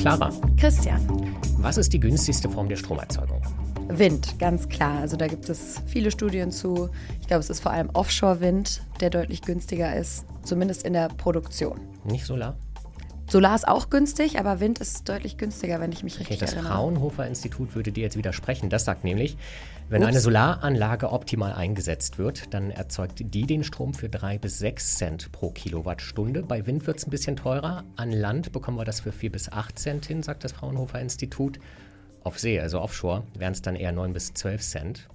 Clara. Christian. Was ist die günstigste Form der Stromerzeugung? Wind, ganz klar. Also da gibt es viele Studien zu. Ich glaube, es ist vor allem Offshore-Wind, der deutlich günstiger ist, zumindest in der Produktion. Nicht Solar? Solar ist auch günstig, aber Wind ist deutlich günstiger, wenn ich mich richtig okay, das erinnere. Das Fraunhofer Institut würde dir jetzt widersprechen. Das sagt nämlich, wenn Ups. eine Solaranlage optimal eingesetzt wird, dann erzeugt die den Strom für drei bis sechs Cent pro Kilowattstunde. Bei Wind wird es ein bisschen teurer. An Land bekommen wir das für vier bis acht Cent hin, sagt das Fraunhofer Institut. Auf See, also offshore, wären es dann eher neun bis zwölf Cent.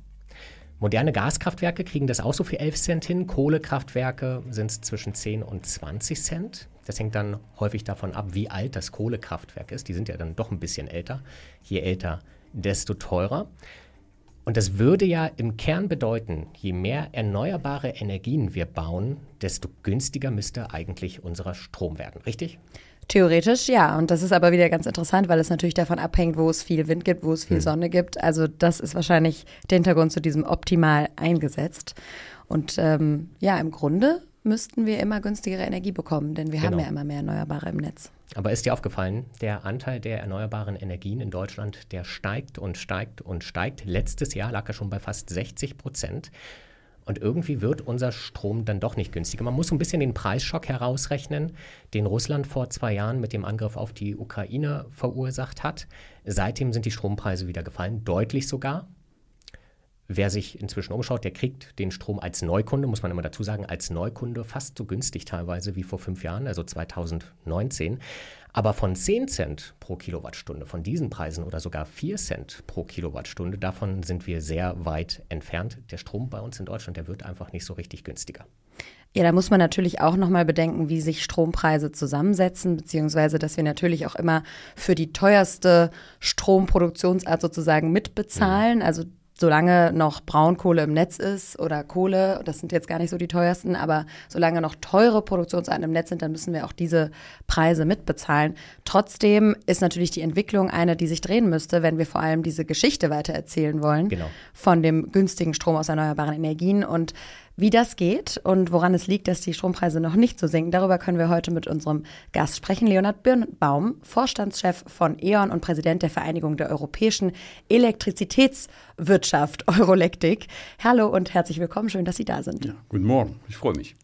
Moderne Gaskraftwerke kriegen das auch so für 11 Cent hin. Kohlekraftwerke sind es zwischen 10 und 20 Cent. Das hängt dann häufig davon ab, wie alt das Kohlekraftwerk ist. Die sind ja dann doch ein bisschen älter. Je älter, desto teurer. Und das würde ja im Kern bedeuten, je mehr erneuerbare Energien wir bauen, desto günstiger müsste eigentlich unser Strom werden, richtig? Theoretisch ja. Und das ist aber wieder ganz interessant, weil es natürlich davon abhängt, wo es viel Wind gibt, wo es viel hm. Sonne gibt. Also das ist wahrscheinlich der Hintergrund zu diesem optimal eingesetzt. Und ähm, ja, im Grunde müssten wir immer günstigere Energie bekommen, denn wir genau. haben ja immer mehr Erneuerbare im Netz. Aber ist dir aufgefallen, der Anteil der erneuerbaren Energien in Deutschland, der steigt und steigt und steigt. Letztes Jahr lag er schon bei fast 60 Prozent. Und irgendwie wird unser Strom dann doch nicht günstiger. Man muss so ein bisschen den Preisschock herausrechnen, den Russland vor zwei Jahren mit dem Angriff auf die Ukraine verursacht hat. Seitdem sind die Strompreise wieder gefallen, deutlich sogar. Wer sich inzwischen umschaut, der kriegt den Strom als Neukunde, muss man immer dazu sagen, als Neukunde fast so günstig teilweise wie vor fünf Jahren, also 2019. Aber von 10 Cent pro Kilowattstunde, von diesen Preisen oder sogar 4 Cent pro Kilowattstunde, davon sind wir sehr weit entfernt. Der Strom bei uns in Deutschland, der wird einfach nicht so richtig günstiger. Ja, da muss man natürlich auch nochmal bedenken, wie sich Strompreise zusammensetzen, beziehungsweise dass wir natürlich auch immer für die teuerste Stromproduktionsart sozusagen mitbezahlen. Mhm. Also solange noch Braunkohle im Netz ist oder Kohle, das sind jetzt gar nicht so die teuersten, aber solange noch teure Produktionsarten im Netz sind, dann müssen wir auch diese Preise mitbezahlen. Trotzdem ist natürlich die Entwicklung eine, die sich drehen müsste, wenn wir vor allem diese Geschichte weitererzählen wollen genau. von dem günstigen Strom aus erneuerbaren Energien und wie das geht und woran es liegt, dass die Strompreise noch nicht so sinken, darüber können wir heute mit unserem Gast sprechen. Leonhard Birnbaum, Vorstandschef von E.ON und Präsident der Vereinigung der europäischen Elektrizitätswirtschaft Eurolektik. Hallo und herzlich willkommen. Schön, dass Sie da sind. Ja, guten Morgen. Ich freue mich.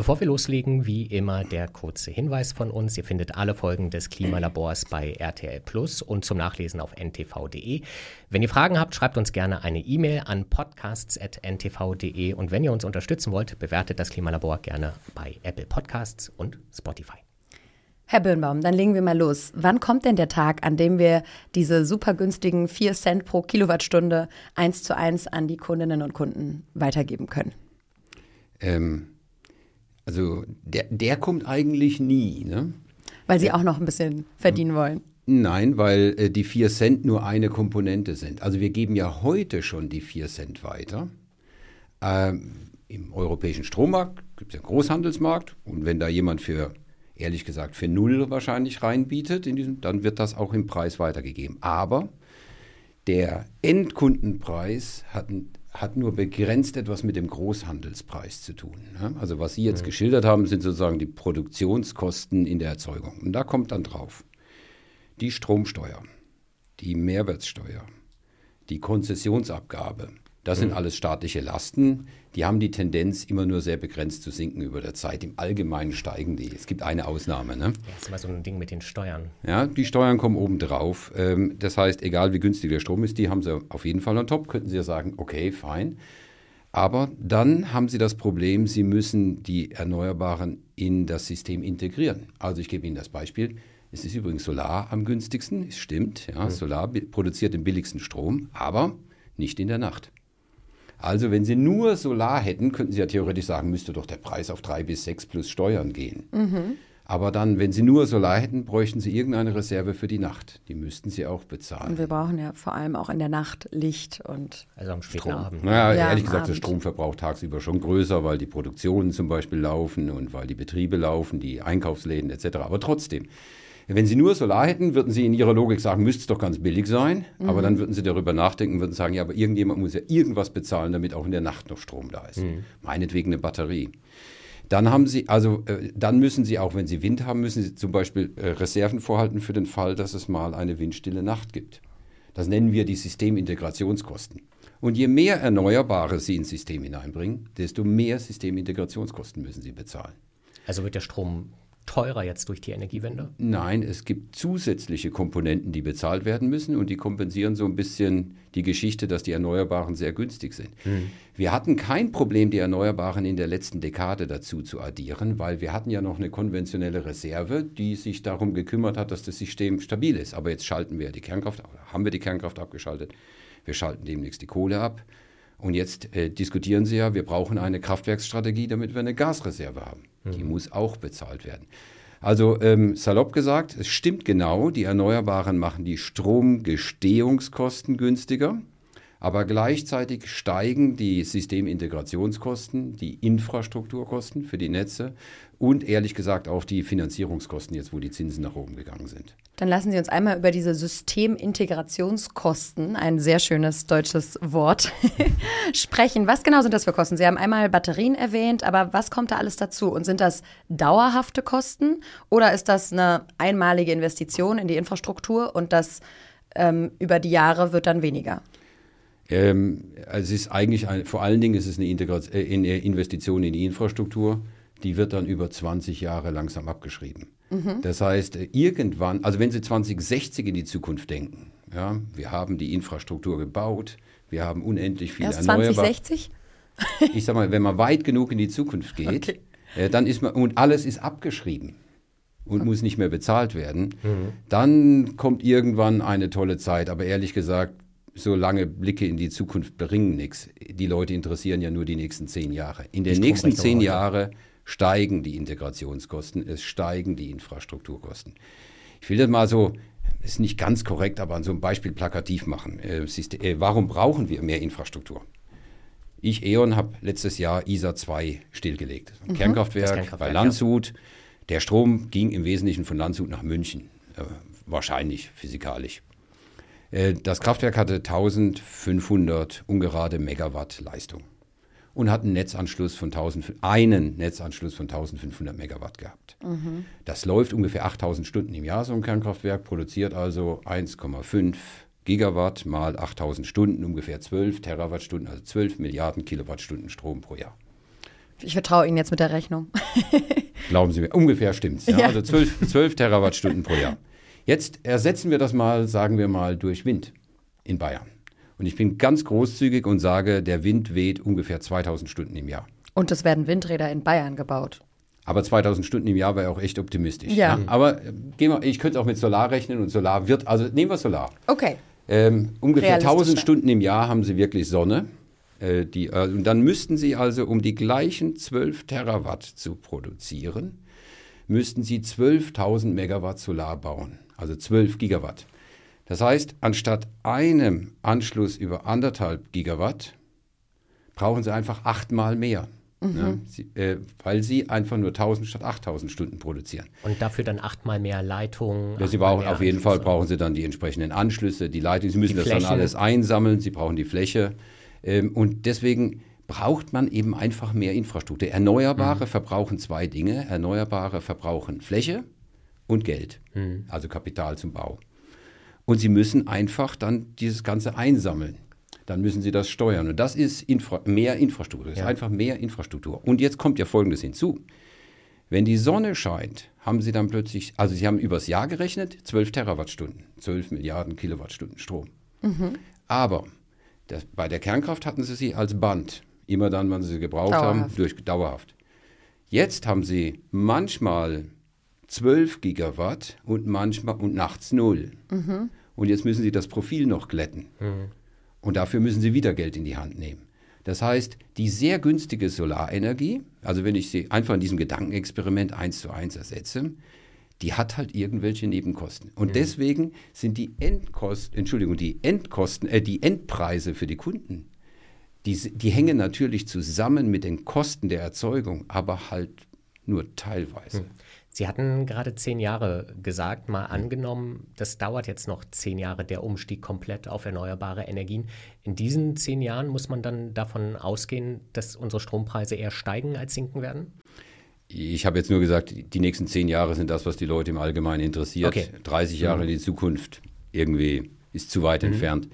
Bevor wir loslegen, wie immer der kurze Hinweis von uns. Ihr findet alle Folgen des Klimalabors bei RTL Plus und zum Nachlesen auf ntv.de. Wenn ihr Fragen habt, schreibt uns gerne eine E-Mail an podcasts.ntv.de und wenn ihr uns unterstützen wollt, bewertet das Klimalabor gerne bei Apple Podcasts und Spotify. Herr Birnbaum, dann legen wir mal los. Wann kommt denn der Tag, an dem wir diese super günstigen 4 Cent pro Kilowattstunde eins zu eins an die Kundinnen und Kunden weitergeben können? Ähm, also der, der kommt eigentlich nie. Ne? Weil Sie auch noch ein bisschen verdienen wollen. Nein, weil äh, die 4 Cent nur eine Komponente sind. Also wir geben ja heute schon die 4 Cent weiter. Ähm, Im europäischen Strommarkt gibt es ja einen Großhandelsmarkt und wenn da jemand für, ehrlich gesagt, für null wahrscheinlich reinbietet, in diesem, dann wird das auch im Preis weitergegeben. Aber der Endkundenpreis hat einen hat nur begrenzt etwas mit dem Großhandelspreis zu tun. Ne? Also was Sie jetzt mhm. geschildert haben, sind sozusagen die Produktionskosten in der Erzeugung. Und da kommt dann drauf die Stromsteuer, die Mehrwertsteuer, die Konzessionsabgabe, das sind mhm. alles staatliche Lasten. Die haben die Tendenz, immer nur sehr begrenzt zu sinken über der Zeit. Im Allgemeinen steigen die. Es gibt eine Ausnahme. Ne? Das ist immer so ein Ding mit den Steuern. Ja, die Steuern kommen obendrauf. Ähm, das heißt, egal wie günstig der Strom ist, die haben sie auf jeden Fall on top. Könnten sie ja sagen, okay, fein. Aber dann haben sie das Problem, sie müssen die Erneuerbaren in das System integrieren. Also ich gebe Ihnen das Beispiel. Es ist übrigens Solar am günstigsten, es stimmt. Ja, mhm. Solar produziert den billigsten Strom, aber nicht in der Nacht. Also wenn Sie nur Solar hätten, könnten Sie ja theoretisch sagen, müsste doch der Preis auf drei bis sechs plus Steuern gehen. Mhm. Aber dann, wenn Sie nur Solar hätten, bräuchten Sie irgendeine Reserve für die Nacht. Die müssten Sie auch bezahlen. Und wir brauchen ja vor allem auch in der Nacht Licht und Also am späten Strom. Abend. Naja, ja, ehrlich gesagt, Abend. der Stromverbrauch tagsüber schon größer, weil die Produktionen zum Beispiel laufen und weil die Betriebe laufen, die Einkaufsläden etc. Aber trotzdem, wenn Sie nur Solar hätten, würden Sie in Ihrer Logik sagen, müsste es doch ganz billig sein. Mhm. Aber dann würden Sie darüber nachdenken, würden sagen, ja, aber irgendjemand muss ja irgendwas bezahlen, damit auch in der Nacht noch Strom da ist. Mhm. Meinetwegen eine Batterie. Dann haben Sie, also äh, dann müssen Sie auch, wenn Sie Wind haben, müssen Sie zum Beispiel äh, Reserven vorhalten für den Fall, dass es mal eine windstille Nacht gibt. Das nennen wir die Systemintegrationskosten. Und je mehr Erneuerbare Sie ins System hineinbringen, desto mehr Systemintegrationskosten müssen Sie bezahlen. Also wird der Strom teurer jetzt durch die Energiewende? Nein, es gibt zusätzliche Komponenten, die bezahlt werden müssen und die kompensieren so ein bisschen die Geschichte, dass die Erneuerbaren sehr günstig sind. Mhm. Wir hatten kein Problem, die Erneuerbaren in der letzten Dekade dazu zu addieren, weil wir hatten ja noch eine konventionelle Reserve, die sich darum gekümmert hat, dass das System stabil ist. Aber jetzt schalten wir die Kernkraft, haben wir die Kernkraft abgeschaltet. Wir schalten demnächst die Kohle ab. Und jetzt äh, diskutieren Sie ja, wir brauchen eine Kraftwerksstrategie, damit wir eine Gasreserve haben. Mhm. Die muss auch bezahlt werden. Also ähm, salopp gesagt, es stimmt genau, die Erneuerbaren machen die Stromgestehungskosten günstiger. Aber gleichzeitig steigen die Systemintegrationskosten, die Infrastrukturkosten für die Netze und ehrlich gesagt auch die Finanzierungskosten, jetzt wo die Zinsen nach oben gegangen sind. Dann lassen Sie uns einmal über diese Systemintegrationskosten, ein sehr schönes deutsches Wort, sprechen. Was genau sind das für Kosten? Sie haben einmal Batterien erwähnt, aber was kommt da alles dazu? Und sind das dauerhafte Kosten oder ist das eine einmalige Investition in die Infrastruktur und das ähm, über die Jahre wird dann weniger? Ähm, also es ist eigentlich, ein, vor allen Dingen ist es eine, äh, eine, Investition in die Infrastruktur, die wird dann über 20 Jahre langsam abgeschrieben. Mhm. Das heißt, äh, irgendwann, also wenn Sie 2060 in die Zukunft denken, ja, wir haben die Infrastruktur gebaut, wir haben unendlich viel Erst erneuerbar. 2060? Ich sag mal, wenn man weit genug in die Zukunft geht, okay. äh, dann ist man, und alles ist abgeschrieben und muss nicht mehr bezahlt werden, mhm. dann kommt irgendwann eine tolle Zeit. Aber ehrlich gesagt, so lange Blicke in die Zukunft bringen nichts. Die Leute interessieren ja nur die nächsten zehn Jahre. In den nächsten zehn Jahren steigen die Integrationskosten, es steigen die Infrastrukturkosten. Ich will das mal so, ist nicht ganz korrekt, aber an so einem Beispiel plakativ machen. Äh, äh, warum brauchen wir mehr Infrastruktur? Ich, E.ON, habe letztes Jahr ISA 2 stillgelegt. Mhm. Kernkraftwerk, Kernkraftwerk, bei Landshut. Ja. Der Strom ging im Wesentlichen von Landshut nach München. Äh, wahrscheinlich physikalisch. Äh, das Kraftwerk hatte 1500 ungerade Megawatt Leistung und hat einen Netzanschluss von 1000, einen Netzanschluss von 1500 Megawatt gehabt. Mhm. Das läuft ungefähr 8000 Stunden im Jahr, so ein Kernkraftwerk, produziert also 1,5 Gigawatt mal 8000 Stunden, ungefähr 12 Terawattstunden, also 12 Milliarden Kilowattstunden Strom pro Jahr. Ich vertraue Ihnen jetzt mit der Rechnung. Glauben Sie mir, ungefähr stimmt's. Ja? ja. Also 12, 12 Terawattstunden pro Jahr. Jetzt ersetzen wir das mal, sagen wir mal, durch Wind in Bayern. Und ich bin ganz großzügig und sage, der Wind weht ungefähr 2000 Stunden im Jahr. Und es werden Windräder in Bayern gebaut. Aber 2000 Stunden im Jahr wäre auch echt optimistisch. Ja. ja. Aber äh, gehen wir, ich könnte auch mit Solar rechnen und Solar wird, also nehmen wir Solar. Okay. Ähm, ungefähr 1000 Stunden im Jahr haben Sie wirklich Sonne. Äh, die, äh, und dann müssten Sie also, um die gleichen 12 Terawatt zu produzieren, müssten Sie 12.000 Megawatt Solar bauen also 12 Gigawatt. Das heißt, anstatt einem Anschluss über anderthalb Gigawatt brauchen Sie einfach achtmal mehr. Mhm. Ja, sie, äh, weil sie einfach nur 1000 statt 8000 Stunden produzieren. Und dafür dann achtmal mehr Leitungen. Ja, sie brauchen, auf jeden Fall brauchen sie dann die entsprechenden Anschlüsse, die Leitungen. Sie müssen das dann alles einsammeln. Sie brauchen die Fläche. Ähm, und deswegen braucht man eben einfach mehr Infrastruktur. Erneuerbare mhm. verbrauchen zwei Dinge. Erneuerbare verbrauchen Fläche und Geld, mhm. also Kapital zum Bau. Und sie müssen einfach dann dieses Ganze einsammeln. Dann müssen sie das steuern. Und das ist Infra mehr Infrastruktur. Das ja. ist einfach mehr Infrastruktur. Und jetzt kommt ja Folgendes hinzu. Wenn die Sonne scheint, haben sie dann plötzlich, also sie haben übers Jahr gerechnet, 12 Terawattstunden, 12 Milliarden Kilowattstunden Strom. Mhm. Aber das, bei der Kernkraft hatten sie sie als Band, immer dann, wann sie sie gebraucht dauerhaft. haben, durch, dauerhaft. Jetzt haben sie manchmal 12 Gigawatt und manchmal und nachts null. Mhm. Und jetzt müssen Sie das Profil noch glätten. Mhm. Und dafür müssen Sie wieder Geld in die Hand nehmen. Das heißt, die sehr günstige Solarenergie, also wenn ich sie einfach in diesem Gedankenexperiment eins zu eins ersetze, die hat halt irgendwelche Nebenkosten. Und mhm. deswegen sind die Endkosten, Entschuldigung, die Endkosten, äh, die Endpreise für die Kunden, die, die hängen natürlich zusammen mit den Kosten der Erzeugung, aber halt nur teilweise. Mhm. Sie hatten gerade zehn Jahre gesagt, mal angenommen, das dauert jetzt noch zehn Jahre, der Umstieg komplett auf erneuerbare Energien. In diesen zehn Jahren muss man dann davon ausgehen, dass unsere Strompreise eher steigen als sinken werden? Ich habe jetzt nur gesagt, die nächsten zehn Jahre sind das, was die Leute im Allgemeinen interessiert. Okay. 30 Jahre in die Zukunft irgendwie ist zu weit entfernt.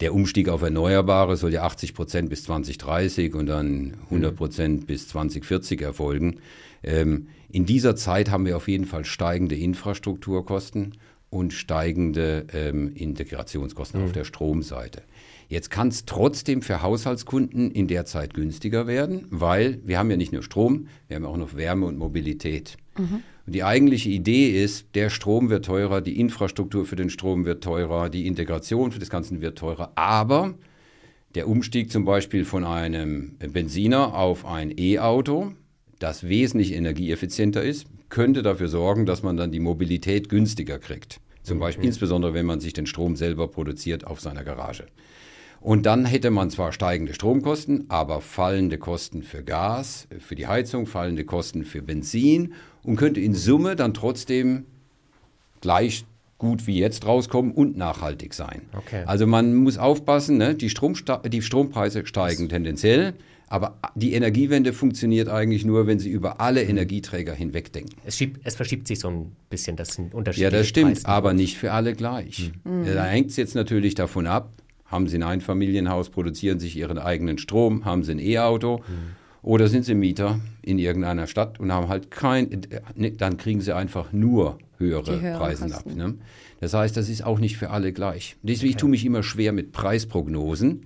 Der Umstieg auf Erneuerbare soll ja 80 Prozent bis 2030 und dann 100 Prozent bis 2040 erfolgen. Ähm, in dieser Zeit haben wir auf jeden Fall steigende Infrastrukturkosten und steigende ähm, Integrationskosten auf der Stromseite. Jetzt kann es trotzdem für Haushaltskunden in der Zeit günstiger werden, weil wir haben ja nicht nur Strom, wir haben auch noch Wärme und Mobilität. Und die eigentliche Idee ist, der Strom wird teurer, die Infrastruktur für den Strom wird teurer, die Integration für das Ganze wird teurer, aber der Umstieg zum Beispiel von einem Benziner auf ein E-Auto, das wesentlich energieeffizienter ist, könnte dafür sorgen, dass man dann die Mobilität günstiger kriegt. Zum Beispiel insbesondere, wenn man sich den Strom selber produziert auf seiner Garage. Und dann hätte man zwar steigende Stromkosten, aber fallende Kosten für Gas, für die Heizung, fallende Kosten für Benzin und könnte in Summe dann trotzdem gleich gut wie jetzt rauskommen und nachhaltig sein. Okay. Also man muss aufpassen, ne? die, Stromsta die Strompreise steigen tendenziell, aber die Energiewende funktioniert eigentlich nur, wenn sie über alle Energieträger hinwegdenken. Es, schiebt, es verschiebt sich so ein bisschen, das sind Unterschiede. Ja, das stimmt, aber nicht für alle gleich. Ja, Da hängt es jetzt natürlich davon ab, haben Sie ein Einfamilienhaus, produzieren sich Ihren eigenen Strom, haben Sie ein E-Auto oder sind Sie Mieter in irgendeiner Stadt und haben halt kein, äh, ne, dann kriegen Sie einfach nur höhere Preise ab. Ne? Das heißt, das ist auch nicht für alle gleich. Deswegen ich tue mich immer schwer mit Preisprognosen,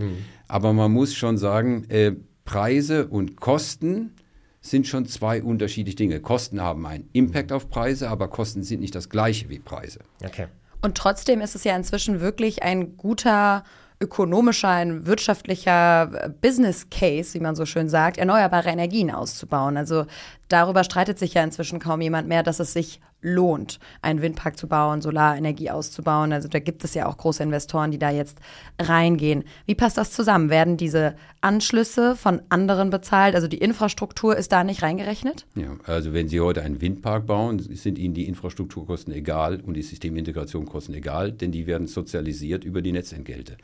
aber man muss schon sagen, äh, Preise und Kosten sind schon zwei unterschiedliche Dinge. Kosten haben einen Impact auf Preise, aber Kosten sind nicht das gleiche wie Preise. Okay. Und trotzdem ist es ja inzwischen wirklich ein guter ökonomischer, ein wirtschaftlicher äh, Business Case, wie man so schön sagt, erneuerbare Energien auszubauen. Also darüber streitet sich ja inzwischen kaum jemand mehr, dass es sich lohnt, einen Windpark zu bauen, Solarenergie auszubauen. Also da gibt es ja auch große Investoren, die da jetzt reingehen. Wie passt das zusammen? Werden diese Anschlüsse von anderen bezahlt? Also die Infrastruktur ist da nicht reingerechnet? Ja, also wenn Sie heute einen Windpark bauen, sind Ihnen die Infrastrukturkosten egal und die Systemintegrationkosten egal, denn die werden sozialisiert über die Netzentgelte.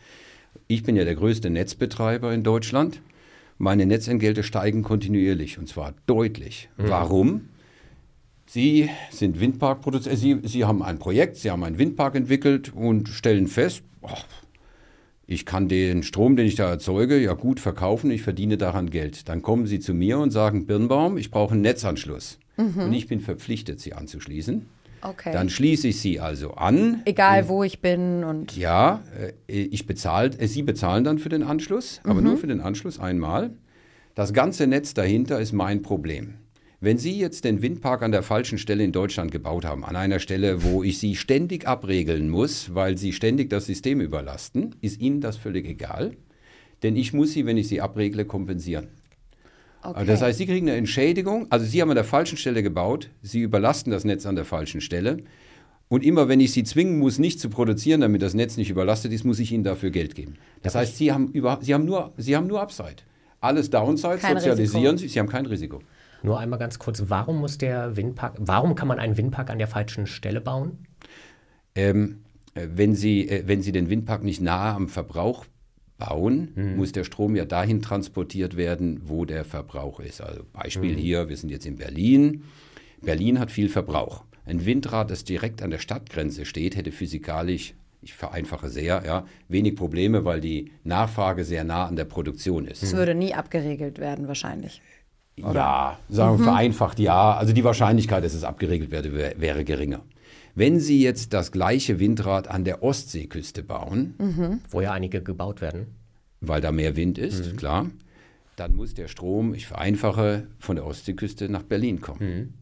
Ich bin ja der größte Netzbetreiber in Deutschland. Meine Netzentgelte steigen kontinuierlich und zwar deutlich. Warum? Sie sind Windparkproduzent, Sie, Sie haben ein Projekt, Sie haben einen Windpark entwickelt und stellen fest, boah, ich kann den Strom, den ich da erzeuge, ja gut verkaufen, ich verdiene daran Geld. Dann kommen Sie zu mir und sagen, Birnbaum, ich brauche einen Netzanschluss. Und ich bin verpflichtet, Sie anzuschließen. Okay. Dann schließe ich Sie also an. Egal, wo ich bin und Ja, äh, ich bezahlt, äh, Sie bezahlen dann für den Anschluss, aber nur für den Anschluss einmal. Das ganze Netz dahinter ist mein Problem. Wenn Sie jetzt den Windpark an der falschen Stelle in Deutschland gebaut haben, an einer Stelle, wo ich Sie ständig abregeln muss, weil Sie ständig das System überlasten, ist Ihnen das völlig egal. Denn ich muss Sie, wenn ich Sie abregle, kompensieren. okay. Also das heißt, Sie kriegen eine Entschädigung. Also Sie haben an der falschen Stelle gebaut, Sie überlasten das Netz an der falschen Stelle. Und immer wenn ich Sie zwingen muss, nicht zu produzieren, damit das Netz nicht überlastet ist, muss ich Ihnen dafür Geld geben. Das heißt, Sie haben, über, Sie haben, nur, Sie haben nur Upside. Alles Downside Kein sozialisieren Risiko. Sie, Sie haben kein Risiko. Nur einmal ganz kurz, warum muss der Windpark, warum kann man einen Windpark an der falschen Stelle bauen? Ähm, äh, wenn, Sie, äh, wenn Sie den Windpark nicht nahe am Verbrauch bauen, muss der Strom ja dahin transportiert werden, wo der Verbrauch ist. Also Beispiel hier, wir sind jetzt in Berlin. Berlin hat viel Verbrauch. Ein Windrad, das direkt an der Stadtgrenze steht, hätte physikalisch, ich vereinfache sehr, ja, wenig Probleme, weil die Nachfrage sehr nah an der Produktion ist. es würde nie abgeregelt werden wahrscheinlich. Ja, sagen wir vereinfacht ja. Also die Wahrscheinlichkeit, dass es abgeregelt werde, wär, wäre geringer. Wenn Sie jetzt das gleiche Windrad an der Ostseeküste bauen, Wo ja einige gebaut werden. weil da mehr Wind ist, klar, dann muss der Strom, ich vereinfache, von der Ostseeküste nach Berlin kommen.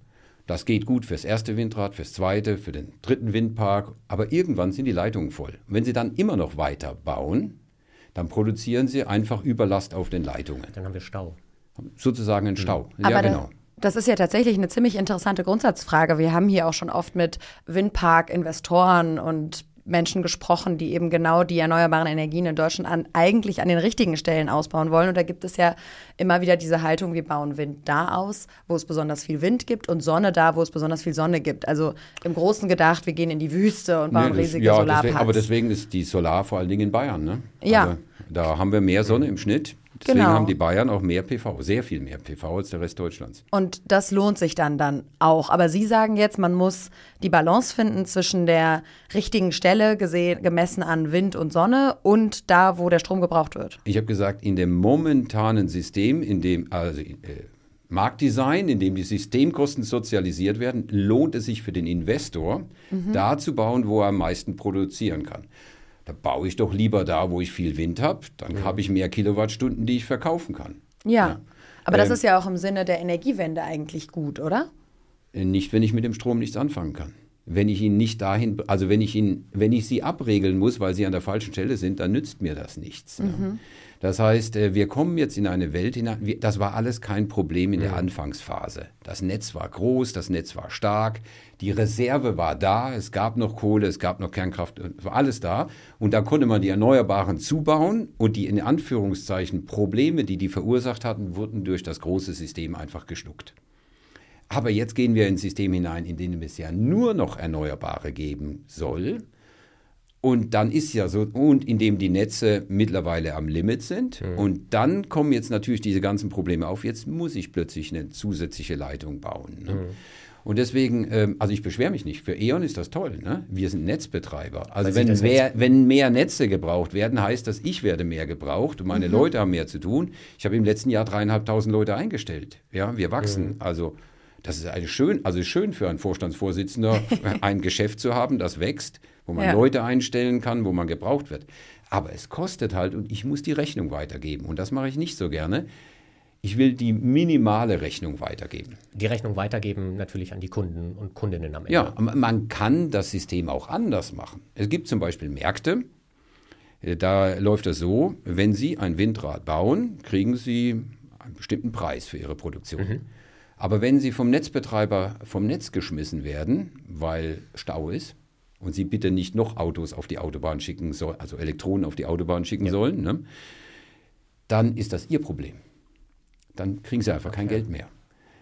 Das geht gut fürs erste Windrad, fürs zweite, für den dritten Windpark, aber irgendwann sind die Leitungen voll. Und wenn Sie dann immer noch weiter bauen, dann produzieren Sie einfach Überlast auf den Leitungen. Dann haben wir Stau. Sozusagen ein Stau. Aber ja, genau. das ist ja tatsächlich eine ziemlich interessante Grundsatzfrage. Wir haben hier auch schon oft mit Windpark-Investoren und Menschen gesprochen, die eben genau die erneuerbaren Energien in Deutschland an, eigentlich an den richtigen Stellen ausbauen wollen. Und da gibt es ja immer wieder diese Haltung, wir bauen Wind da aus, wo es besonders viel Wind gibt und Sonne da, wo es besonders viel Sonne gibt. Also im Großen gedacht, wir gehen in die Wüste und bauen Nee, das- riesige ja, Solarparks. Deswegen, aber deswegen ist die Solar vor allen Dingen in Bayern. Ne? Ja. Also, da haben wir mehr Sonne im Schnitt. Deswegen Genau. haben die Bayern auch mehr PV, sehr viel mehr PV als der Rest Deutschlands. Und das lohnt sich dann dann auch. Aber Sie sagen jetzt, man muss die Balance finden zwischen der richtigen Stelle gesehen, gemessen an Wind und Sonne und da, wo der Strom gebraucht wird. Ich habe gesagt, in dem momentanen System, in dem also äh, Marktdesign, in dem die Systemkosten sozialisiert werden, lohnt es sich für den Investor, da zu bauen, wo er am meisten produzieren kann. Da baue ich doch lieber da, wo ich viel Wind habe, dann habe ich mehr Kilowattstunden, die ich verkaufen kann. Ja. Aber das Ähm, ist ja auch im Sinne der Energiewende eigentlich gut, oder? Äh, Nicht, wenn ich mit dem Strom nichts anfangen kann. Wenn ich ihn nicht dahin, also wenn ich ihn, wenn ich sie abregeln muss, weil sie an der falschen Stelle sind, dann nützt mir das nichts. Ne? Das heißt, äh, wir kommen jetzt in eine Welt hinein. Das war alles kein Problem in der Anfangsphase. Das Netz war groß, das Netz war stark, die Reserve war da, es gab noch Kohle, es gab noch Kernkraft, es war alles da. Und da konnte man die Erneuerbaren zubauen und die in Anführungszeichen Probleme, die die verursacht hatten, wurden durch das große System einfach geschluckt. Aber jetzt gehen wir in ein System hinein, in dem es ja nur noch Erneuerbare geben soll. Und dann ist ja so, und in dem die Netze mittlerweile am Limit sind. Und dann kommen jetzt natürlich diese ganzen Probleme auf. Jetzt muss ich plötzlich eine zusätzliche Leitung bauen. Ne? Und deswegen, ähm, also ich beschwere mich nicht. Für E.ON ist das toll. Ne? Wir sind Netzbetreiber. Also wenn mehr, wenn mehr Netze gebraucht werden, heißt das, ich werde mehr gebraucht und meine Leute haben mehr zu tun. Ich habe im letzten Jahr dreieinhalbtausend Leute eingestellt. Ja, wir wachsen. Also das ist eine schön, also schön für einen Vorstandsvorsitzender, ein Geschäft zu haben, das wächst, wo man Ja. Leute einstellen kann, wo man gebraucht wird. Aber es kostet halt und ich muss die Rechnung weitergeben. Und das mache ich nicht so gerne. Ich will die minimale Rechnung weitergeben. Die Rechnung weitergeben natürlich an die Kunden und Kundinnen am Ende. Ja, man kann das System auch anders machen. Es gibt zum Beispiel Märkte, äh, da läuft es so, wenn Sie ein Windrad bauen, kriegen Sie einen bestimmten Preis für Ihre Produktion. Aber wenn Sie vom Netzbetreiber vom Netz geschmissen werden, weil Stau ist, und Sie bitte nicht noch Autos auf die Autobahn schicken sollen, also Elektronen auf die Autobahn schicken sollen, ne, dann ist das Ihr Problem. Dann kriegen Sie einfach kein Geld mehr.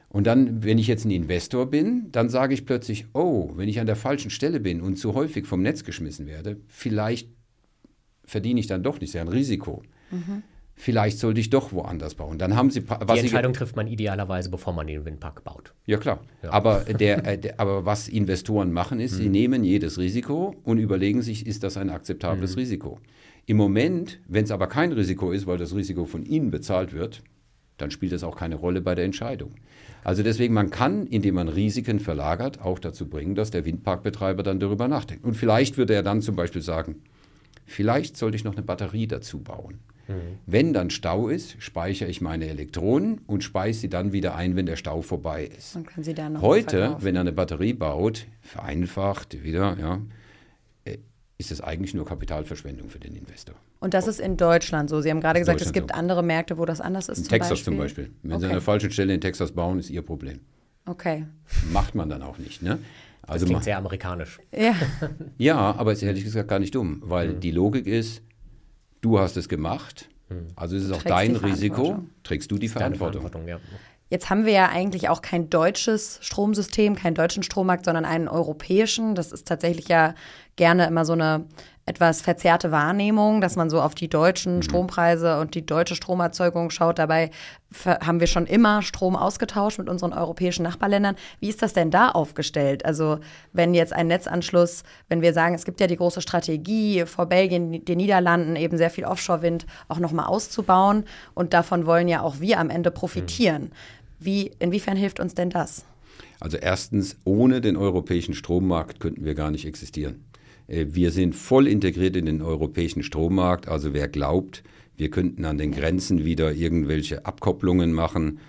Und dann, wenn ich jetzt ein Investor bin, dann sage ich plötzlich, oh, wenn ich an der falschen Stelle bin und zu häufig vom Netz geschmissen werde, vielleicht verdiene ich dann doch nicht, ist ja ein Risiko. Vielleicht sollte ich doch woanders bauen. Dann haben Sie, Die was Sie, Entscheidung trifft man idealerweise, bevor man den Windpark baut. ja klar. Aber, der, äh, der, aber was Investoren machen ist, sie nehmen jedes Risiko und überlegen sich, ist das ein akzeptables Risiko. Im Moment, wenn es aber kein Risiko ist, weil das Risiko von Ihnen bezahlt wird, dann spielt das auch keine Rolle bei der Entscheidung. Also deswegen, man kann, indem man Risiken verlagert, auch dazu bringen, dass der Windparkbetreiber dann darüber nachdenkt. Und vielleicht würde er dann zum Beispiel sagen, vielleicht sollte ich noch eine Batterie dazu bauen. Wenn dann Stau ist, speichere ich meine Elektronen und speise sie dann wieder ein, wenn der Stau vorbei ist. Dann können Sie da noch Heute, wenn er eine Batterie baut, vereinfacht wieder, ja, äh, ist es eigentlich nur Kapitalverschwendung für den Investor. Und das ist in Deutschland so. Sie haben gerade gesagt, es gibt so. andere Märkte, wo das anders ist. In zum Texas Beispiel. zum Beispiel. Wenn Sie an Okay. der falschen Stelle in Texas bauen, ist Ihr Problem. Okay. Macht man dann auch nicht. Ne? Das Also klingt ma- sehr amerikanisch. Ja. ja, aber ist ehrlich gesagt gar nicht dumm, weil die Logik ist, du hast es gemacht, also ist es auch dein Risiko, trägst du die Verantwortung. Verantwortung, ja. Jetzt haben wir ja eigentlich auch kein deutsches Stromsystem, keinen deutschen Strommarkt, sondern einen europäischen. Das ist tatsächlich ja gerne immer so eine etwas verzerrte Wahrnehmung, dass man so auf die deutschen Strompreise und die deutsche Stromerzeugung schaut. Dabei haben wir schon immer Strom ausgetauscht mit unseren europäischen Nachbarländern. Wie ist das denn da aufgestellt? Also wenn jetzt ein Netzanschluss, wenn wir sagen, es gibt ja die große Strategie vor Belgien, den Niederlanden eben sehr viel Offshore-Wind auch nochmal auszubauen und davon wollen ja auch wir am Ende profitieren. Wie, inwiefern hilft uns denn das? Also erstens, ohne den europäischen Strommarkt könnten wir gar nicht existieren. Äh, Wir sind voll integriert in den europäischen Strommarkt. Also wer glaubt, wir könnten an den Grenzen wieder irgendwelche Abkopplungen machen,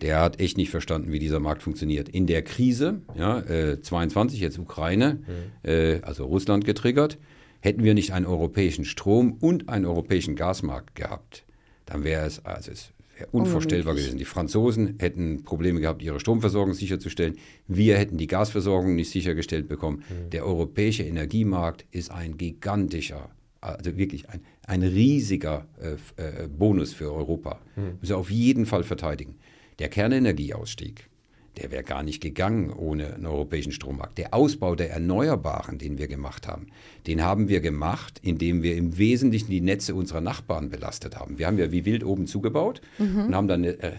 der hat echt nicht verstanden, wie dieser Markt funktioniert. In der Krise, ja, äh, 22 jetzt Ukraine, äh, also Russland getriggert, hätten wir nicht einen europäischen Strom und einen europäischen Gasmarkt gehabt, dann wäre es, also es unvorstellbar gewesen. Die Franzosen hätten Probleme gehabt, ihre Stromversorgung sicherzustellen. Wir hätten die Gasversorgung nicht sichergestellt bekommen. Der europäische Energiemarkt ist ein gigantischer, also wirklich ein, ein riesiger äh, äh, Bonus für Europa. Müssen wir auf jeden Fall verteidigen. Der Kernenergieausstieg, der wäre gar nicht gegangen ohne einen europäischen Strommarkt. Der Ausbau der Erneuerbaren, den wir gemacht haben, den haben wir gemacht, indem wir im Wesentlichen die Netze unserer Nachbarn belastet haben. Wir haben ja wie wild oben zugebaut mhm. und haben dann eine äh,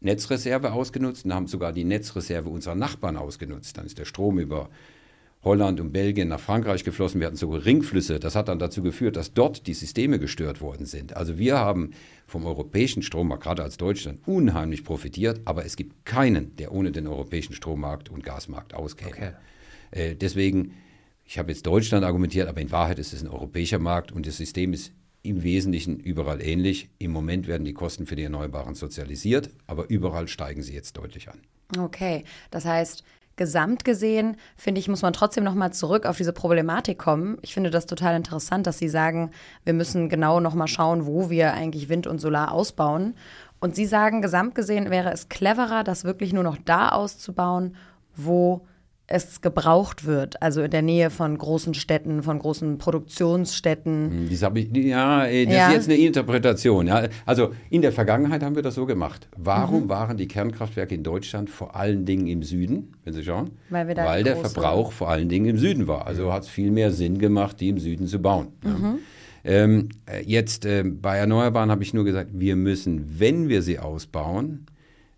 Netzreserve ausgenutzt und haben sogar die Netzreserve unserer Nachbarn ausgenutzt. Dann ist der Strom über Holland und Belgien nach Frankreich geflossen. Wir hatten sogar Ringflüsse. Das hat dann dazu geführt, dass dort die Systeme gestört worden sind. Also wir haben vom europäischen Strommarkt, gerade als Deutschland, unheimlich profitiert. Aber es gibt keinen, der ohne den europäischen Strommarkt und Gasmarkt auskäme. Okay. Äh, deswegen, ich habe jetzt Deutschland argumentiert, aber in Wahrheit ist es ein europäischer Markt und das System ist im Wesentlichen überall ähnlich. Im Moment werden die Kosten für die Erneuerbaren sozialisiert, aber überall steigen sie jetzt deutlich an. Okay, das heißt, gesamt gesehen, finde ich, muss man trotzdem nochmal zurück auf diese Problematik kommen. Ich finde das total interessant, dass Sie sagen, wir müssen genau nochmal schauen, wo wir eigentlich Wind und Solar ausbauen. Und Sie sagen, gesamt gesehen wäre es cleverer, das wirklich nur noch da auszubauen, wo es gebraucht wird, also in der Nähe von großen Städten, von großen Produktionsstädten. Hm, das ich, ja, das ja. ist jetzt eine Interpretation. Ja. Also in der Vergangenheit haben wir das so gemacht. Warum mhm. waren die Kernkraftwerke in Deutschland vor allen Dingen im Süden, wenn Sie schauen? Weil, Weil der Verbrauch vor allen Dingen im Süden war. Also hat es viel mehr Sinn gemacht, die im Süden zu bauen. Mhm. Ja. Ähm, äh, jetzt äh, bei Erneuerbaren habe ich nur gesagt, wir müssen, wenn wir sie ausbauen,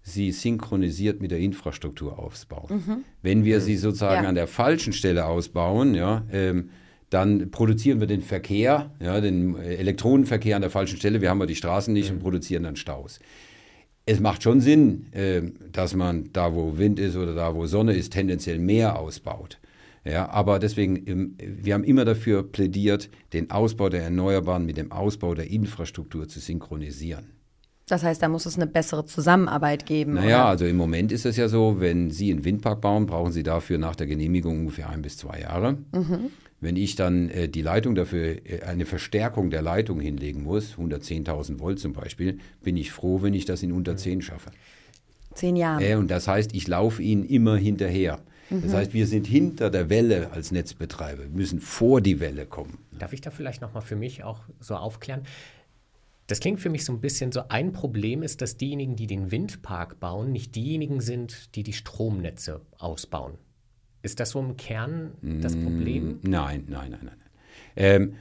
sie synchronisiert mit der Infrastruktur ausbauen. Mhm. Wenn wir sie sozusagen ja. an der falschen Stelle ausbauen, ja, ähm, dann produzieren wir den Verkehr, ja, den Elektronenverkehr an der falschen Stelle. Wir haben ja die Straßen nicht mhm. und produzieren dann Staus. Es macht schon Sinn, äh, dass man da, wo Wind ist oder da, wo Sonne ist, tendenziell mehr ausbaut. Ja, aber deswegen, ähm, wir haben immer dafür plädiert, den Ausbau der Erneuerbaren mit dem Ausbau der Infrastruktur zu synchronisieren. Das heißt, da muss es eine bessere Zusammenarbeit geben. Naja, oder? also im Moment ist es ja so, wenn Sie einen Windpark bauen, brauchen Sie dafür nach der Genehmigung ungefähr ein bis zwei Jahre. Mhm. Wenn ich dann äh, die Leitung dafür, äh, eine Verstärkung der Leitung hinlegen muss, 110.000 Volt zum Beispiel, bin ich froh, wenn ich das in unter zehn schaffe. Zehn Jahre. Äh, und das heißt, ich laufe Ihnen immer hinterher. Das mhm. heißt, wir sind hinter der Welle als Netzbetreiber, wir müssen vor die Welle kommen. Darf ich da vielleicht nochmal für mich auch so aufklären? Das klingt für mich so ein bisschen so, ein Problem ist, dass diejenigen, die den Windpark bauen, nicht diejenigen sind, die die Stromnetze ausbauen. Ist das so im Kern das Problem? Nein, nein, nein, nein. Ähm,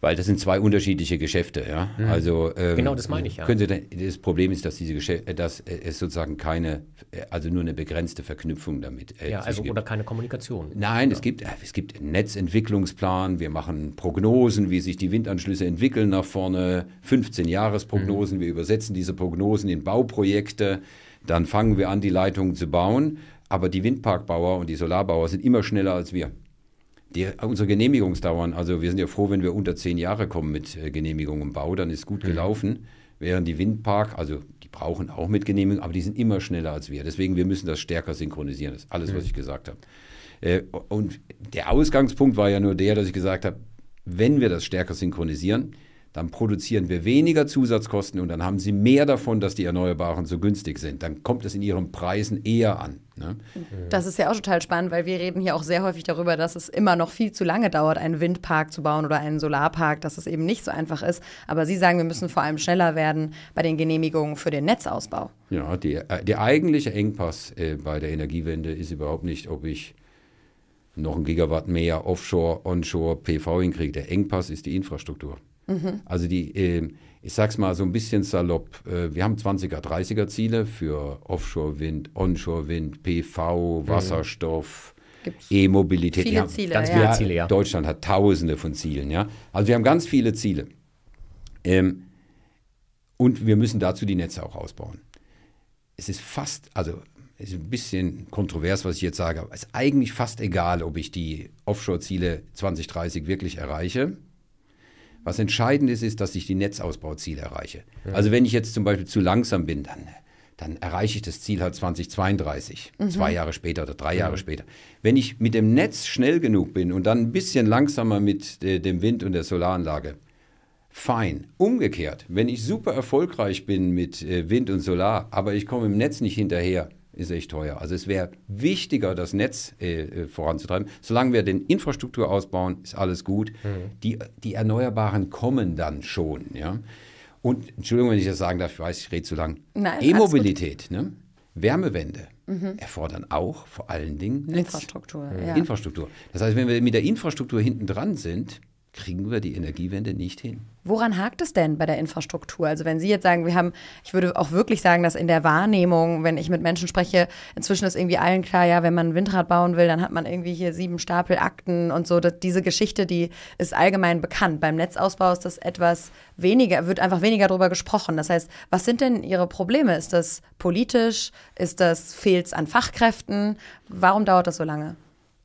weil das sind zwei unterschiedliche Geschäfte, ja. Mhm. Also ähm, genau, das meine ich ja. Können Sie denn, das Problem ist, dass diese Geschäfte, dass es sozusagen keine, also nur eine begrenzte Verknüpfung damit. Äh, ja, also gibt. oder keine Kommunikation. Nein, ja. es gibt es gibt einen Netzentwicklungsplan. Wir machen Prognosen, wie sich die Windanschlüsse entwickeln nach vorne. 15 Jahresprognosen. Mhm. Wir übersetzen diese Prognosen in Bauprojekte. Dann fangen wir an, die Leitungen zu bauen. Aber die Windparkbauer und die Solarbauer sind immer schneller als wir. Die, unsere Genehmigungsdauern, also wir sind ja froh, wenn wir unter zehn Jahre kommen mit äh, Genehmigung im Bau, dann ist gut mhm. gelaufen. Während die Windpark, also die brauchen auch mit Genehmigung, aber die sind immer schneller als wir. Deswegen, wir müssen das stärker synchronisieren. Das ist alles, mhm. was ich gesagt habe. Äh, und der Ausgangspunkt war ja nur der, dass ich gesagt habe, wenn wir das stärker synchronisieren, dann produzieren wir weniger Zusatzkosten und dann haben sie mehr davon, dass die Erneuerbaren so günstig sind. Dann kommt es in ihren Preisen eher an. Ne? Das ist ja auch total spannend, weil wir reden hier auch sehr häufig darüber, dass es immer noch viel zu lange dauert, einen Windpark zu bauen oder einen Solarpark, dass es eben nicht so einfach ist. Aber Sie sagen, wir müssen vor allem schneller werden bei den Genehmigungen für den Netzausbau. Ja, die, äh, der eigentliche Engpass äh, bei der Energiewende ist überhaupt nicht, ob ich noch ein Gigawatt mehr Offshore, Onshore, PV hinkriege. Der Engpass ist die Infrastruktur. Mhm. Also die, äh, ich sag's mal so ein bisschen salopp, äh, wir haben 20er, 30er Ziele für Offshore-Wind, Onshore-Wind, PV, mhm. Wasserstoff, E-Mobilität. Viele Ziele, ganz viele ja. Ziele, ja. Deutschland hat tausende von Zielen, ja. Also wir haben ganz viele Ziele. Ähm, und wir müssen dazu die Netze auch ausbauen. Es ist fast, also es ist ein bisschen kontrovers, was ich jetzt sage, aber es ist eigentlich fast egal, ob ich die Offshore-Ziele 2030 wirklich erreiche was entscheidend ist, ist, dass ich die Netzausbauziele erreiche. Ja. Also wenn ich jetzt zum Beispiel zu langsam bin, dann, dann erreiche ich das Ziel halt 2032, mhm. zwei Jahre später oder drei Jahre später. Wenn ich mit dem Netz schnell genug bin und dann ein bisschen langsamer mit äh, dem Wind und der Solaranlage, fein. Umgekehrt, wenn ich super erfolgreich bin mit äh, Wind und Solar, aber ich komme im Netz nicht hinterher, ist echt teuer. Also es wäre wichtiger, das Netz äh, äh, voranzutreiben. Solange wir den Infrastruktur ausbauen, ist alles gut. Mhm. Die, die Erneuerbaren kommen dann schon. Ja? Und Entschuldigung, wenn ich das sagen darf, ich weiß, ich rede zu lang. E-Mobilität. Ne? Wärmewende erfordern auch vor allen Dingen Netz. Infrastruktur. Ja. Infrastruktur. Das heißt, wenn wir mit der Infrastruktur hinten dran sind, kriegen wir die Energiewende nicht hin. Woran hakt es denn bei der Infrastruktur? Also wenn Sie jetzt sagen, wir haben, ich würde auch wirklich sagen, dass in der Wahrnehmung, wenn ich mit Menschen spreche, inzwischen ist irgendwie allen klar, ja, wenn man ein Windrad bauen will, dann hat man irgendwie hier sieben Stapel Akten und so. Das, diese Geschichte, die ist allgemein bekannt. Beim Netzausbau ist das etwas weniger, wird einfach weniger darüber gesprochen. Das heißt, was sind denn Ihre Probleme? Ist das politisch? Ist das, fehlt es an Fachkräften? Warum dauert das so lange?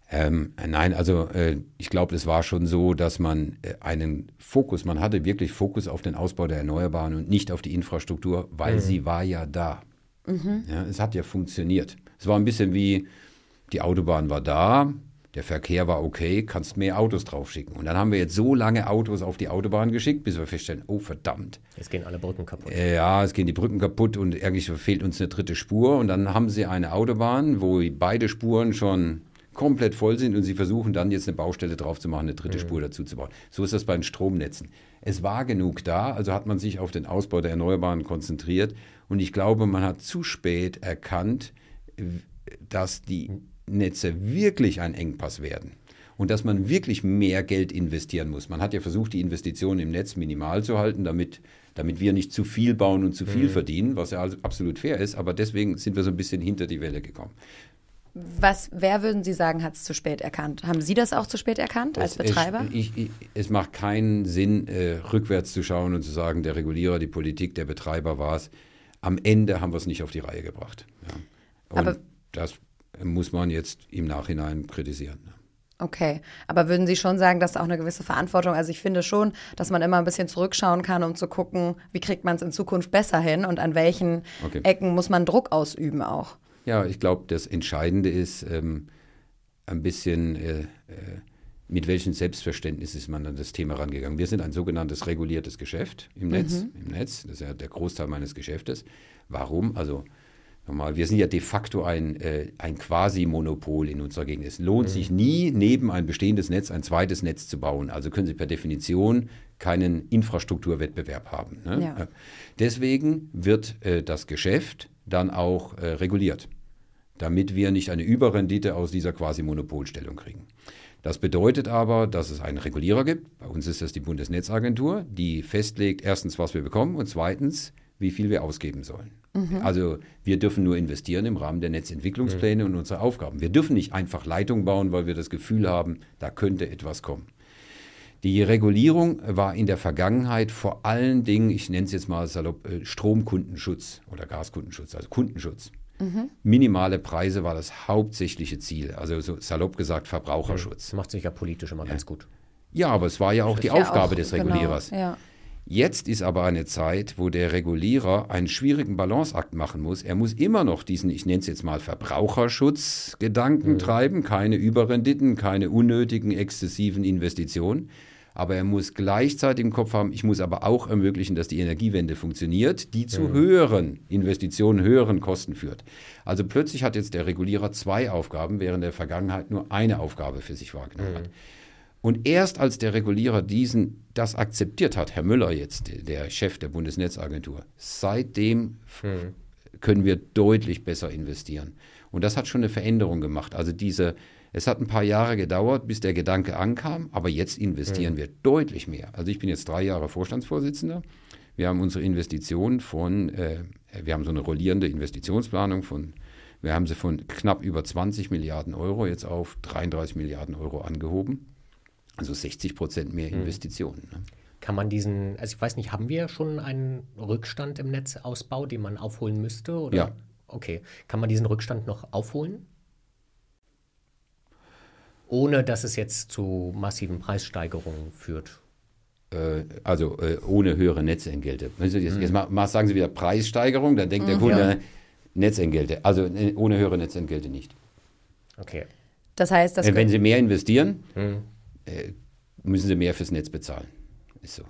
Ähm, nein, also äh, ich glaube, es war schon so, dass man äh, einen Fokus, man hatte wirklich Fokus auf den Ausbau der Erneuerbaren und nicht auf die Infrastruktur, weil mhm. sie war ja da. Mhm. Ja, es hat ja funktioniert. Es war ein bisschen wie, die Autobahn war da, der Verkehr war okay, kannst mehr Autos draufschicken. Und dann haben wir jetzt so lange Autos auf die Autobahn geschickt, bis wir feststellen, oh verdammt. Jetzt gehen alle Brücken kaputt. Äh, ja, es gehen die Brücken kaputt und eigentlich fehlt uns eine dritte Spur. Und dann haben sie eine Autobahn, wo beide Spuren schon komplett voll sind und sie versuchen dann jetzt eine Baustelle drauf zu machen, eine dritte mhm. Spur dazu zu bauen. So ist das bei den Stromnetzen. Es war genug da, also hat man sich auf den Ausbau der Erneuerbaren konzentriert und ich glaube, man hat zu spät erkannt, dass die Netze wirklich ein Engpass werden und dass man wirklich mehr Geld investieren muss. Man hat ja versucht, die Investitionen im Netz minimal zu halten, damit, damit wir nicht zu viel bauen und zu viel mhm. verdienen, was ja also absolut fair ist, aber deswegen sind wir so ein bisschen hinter die Welle gekommen. Was, wer würden Sie sagen, hat es zu spät erkannt? Haben Sie das auch zu spät erkannt als Betreiber? Ich, ich, es macht keinen Sinn, äh, rückwärts zu schauen und zu sagen, der Regulierer, die Politik, der Betreiber war es. Am Ende haben wir es nicht auf die Reihe gebracht. Ja. Und aber, das muss man jetzt im Nachhinein kritisieren. Okay, aber würden Sie schon sagen, dass da auch eine gewisse Verantwortung, also ich finde schon, dass man immer ein bisschen zurückschauen kann, um zu gucken, wie kriegt man es in Zukunft besser hin und an welchen okay. Ecken muss man Druck ausüben auch? Ja, ich glaube, das Entscheidende ist ähm, ein bisschen, äh, äh, mit welchem Selbstverständnis ist man an das Thema rangegangen. Wir sind ein sogenanntes reguliertes Geschäft im Netz, mhm. im Netz. Das ist ja der Großteil meines Geschäftes. Warum? Also Normal, wir sind ja de facto ein, äh, ein Quasi-Monopol in unserer Gegend. Es lohnt mhm. sich nie, neben ein bestehendes Netz ein zweites Netz zu bauen. Also können Sie per Definition keinen Infrastrukturwettbewerb haben. Ne? Ja. Deswegen wird äh, das Geschäft dann auch äh, reguliert, damit wir nicht eine Überrendite aus dieser quasi Monopolstellung kriegen. Das bedeutet aber, dass es einen Regulierer gibt. Bei uns ist das die Bundesnetzagentur, die festlegt erstens, was wir bekommen und zweitens, wie viel wir ausgeben sollen. Mhm. Also wir dürfen nur investieren im Rahmen der Netzentwicklungspläne mhm. und unserer Aufgaben. Wir dürfen nicht einfach Leitungen bauen, weil wir das Gefühl haben, da könnte etwas kommen. Die Regulierung war in der Vergangenheit vor allen Dingen, ich nenne es jetzt mal salopp, äh, Stromkundenschutz oder Gaskundenschutz, also Kundenschutz. Mhm. Minimale Preise war das hauptsächliche Ziel, also so salopp gesagt Verbraucherschutz. Das macht sich ja politisch immer ja. ganz gut. Ja, aber es war ja auch die Aufgabe auch, des genau, Regulierers. Genau, ja. Jetzt ist aber eine Zeit, wo der Regulierer einen schwierigen Balanceakt machen muss. Er muss immer noch diesen, ich nenne es jetzt mal Verbraucherschutzgedanken mhm. treiben, keine Überrenditen, keine unnötigen, exzessiven Investitionen aber er muss gleichzeitig im Kopf haben, ich muss aber auch ermöglichen, dass die Energiewende funktioniert, die zu mhm. höheren Investitionen, höheren Kosten führt. Also plötzlich hat jetzt der Regulierer zwei Aufgaben, während der Vergangenheit nur eine Aufgabe für sich wahrgenommen mhm. hat. Und erst als der Regulierer diesen, das akzeptiert hat, Herr Müller jetzt, der Chef der Bundesnetzagentur, seitdem mhm. Können wir deutlich besser investieren. Und das hat schon eine Veränderung gemacht. Also diese, es hat ein paar Jahre gedauert, bis der Gedanke ankam, aber jetzt investieren mhm. wir deutlich mehr. Also ich bin jetzt drei Jahre Vorstandsvorsitzender. Wir haben unsere Investitionen von, äh, wir haben so eine rollierende Investitionsplanung von, wir haben sie von knapp über 20 Milliarden Euro jetzt auf 33 Milliarden Euro angehoben. Also 60 Prozent mehr mhm. Investitionen. Ne? Kann man diesen, also ich weiß nicht, haben wir schon einen Rückstand im Netzausbau, den man aufholen müsste? Oder? Ja. Okay. Kann man diesen Rückstand noch aufholen? ohne dass es jetzt zu massiven Preissteigerungen führt. Äh, also äh, ohne höhere Netzentgelte. Jetzt, jetzt mhm. mal, sagen Sie wieder Preissteigerung, dann denkt mhm, der Kunde ja. Netzentgelte. Also äh, ohne höhere Netzentgelte nicht. Okay. Das heißt, dass wenn Sie mehr investieren, mhm. müssen Sie mehr fürs Netz bezahlen. Ist so.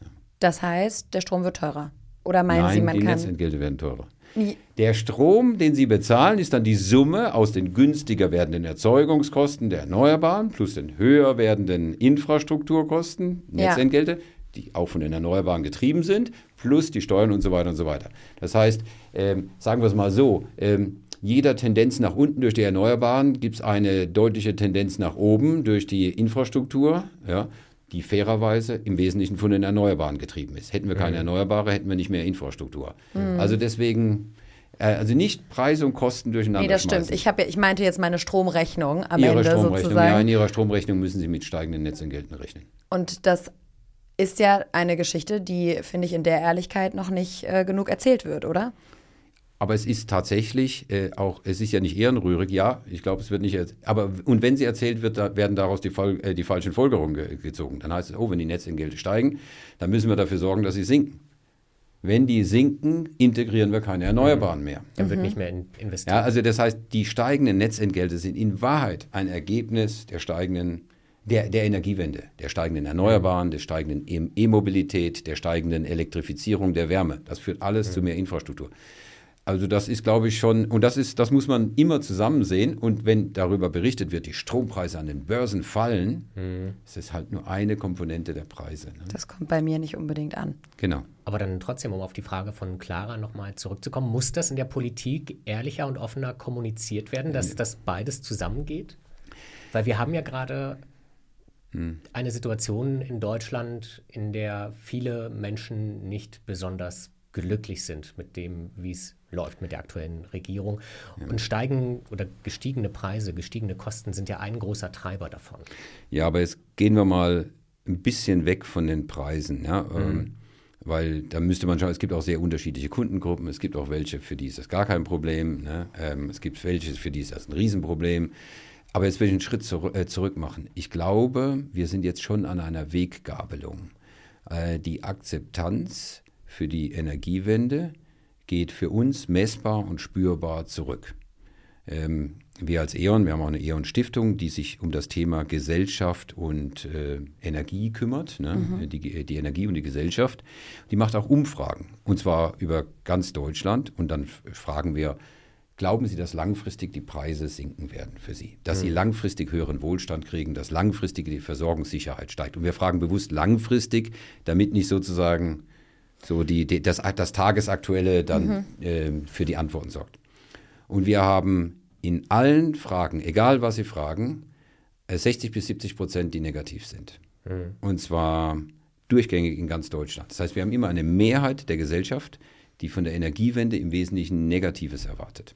Ja. Das heißt, der Strom wird teurer. Oder meinen Nein, Sie, man die kann. Netzentgelte werden teurer. Der Strom, den Sie bezahlen, ist dann die Summe aus den günstiger werdenden Erzeugungskosten der Erneuerbaren plus den höher werdenden Infrastrukturkosten, Netzentgelte, ja. die auch von den Erneuerbaren getrieben sind, plus die Steuern und so weiter und so weiter. Das heißt, ähm, sagen wir es mal so, ähm, jeder Tendenz nach unten durch die Erneuerbaren gibt es eine deutliche Tendenz nach oben durch die Infrastruktur, ja, die fairerweise im Wesentlichen von den Erneuerbaren getrieben ist. Hätten wir keine mhm. Erneuerbare, hätten wir nicht mehr Infrastruktur. Mhm. Also deswegen äh, also nicht Preise und Kosten durcheinander. Nee, das stimmt. Ich, ja, ich meinte jetzt meine Stromrechnung am Ihre Ende Stromrechnung, sozusagen. Ja, in Ihrer Stromrechnung müssen Sie mit steigenden Netzentgelten rechnen. Und das ist ja eine Geschichte, die, finde ich, in der Ehrlichkeit noch nicht äh, genug erzählt wird, oder? Aber es ist tatsächlich äh, auch, es ist ja nicht ehrenrührig, ja, ich glaube, es wird nicht, aber und wenn sie erzählt wird, da werden daraus die, äh, die falschen Folgerungen ge gezogen. Dann heißt es, oh, wenn die Netzentgelte steigen, dann müssen wir dafür sorgen, dass sie sinken. Wenn die sinken, integrieren wir keine Erneuerbaren mehr. Dann wird mhm. nicht mehr in investiert. Ja, also das heißt, die steigenden Netzentgelte sind in Wahrheit ein Ergebnis der steigenden der, der Energiewende, der steigenden Erneuerbaren, der steigenden E-Mobilität, der steigenden Elektrifizierung der Wärme. Das führt alles mhm. zu mehr Infrastruktur. Also das ist, glaube ich, schon, und das ist, das muss man immer zusammen sehen. Und wenn darüber berichtet wird, die Strompreise an den Börsen fallen, mhm. ist es halt nur eine Komponente der Preise. Ne? Das kommt bei mir nicht unbedingt an. Genau. Aber dann trotzdem, um auf die Frage von Clara nochmal zurückzukommen, muss das in der Politik ehrlicher und offener kommuniziert werden, dass das beides zusammengeht? Weil wir haben ja gerade hm. eine Situation in Deutschland, in der viele Menschen nicht besonders glücklich sind mit dem, wie es läuft mit der aktuellen Regierung. Ja. Und steigen oder gestiegene Preise, gestiegene Kosten sind ja ein großer Treiber davon. Ja, aber jetzt gehen wir mal ein bisschen weg von den Preisen. Ja? Mhm. Ähm, weil da müsste man schauen, es gibt auch sehr unterschiedliche Kundengruppen. Es gibt auch welche, für die ist das gar kein Problem. Ne? Ähm, es gibt welche, für die ist das ein Riesenproblem. Aber jetzt will ich einen Schritt zur, äh, zurück machen. Ich glaube, wir sind jetzt schon an einer Weggabelung. Äh, die Akzeptanz für die Energiewende geht für uns messbar und spürbar zurück. Ähm, wir als E.ON, wir haben auch eine E.ON-Stiftung, die sich um das Thema Gesellschaft und äh, Energie kümmert, ne? mhm. die, die, Energie und die Gesellschaft. Die macht auch Umfragen, und zwar über ganz Deutschland. Und dann fragen wir, glauben Sie, dass langfristig die Preise sinken werden für Sie? Dass mhm. Sie langfristig höheren Wohlstand kriegen, dass langfristig die Versorgungssicherheit steigt? Und wir fragen bewusst langfristig, damit nicht sozusagen so die, die das, das Tagesaktuelle dann mhm. äh, für die Antworten sorgt. Und wir haben in allen Fragen, egal was Sie fragen, 60 äh, bis 70 Prozent, die negativ sind. Mhm. Und zwar durchgängig in ganz Deutschland. Das heißt, wir haben immer eine Mehrheit der Gesellschaft, die von der Energiewende im Wesentlichen Negatives erwartet.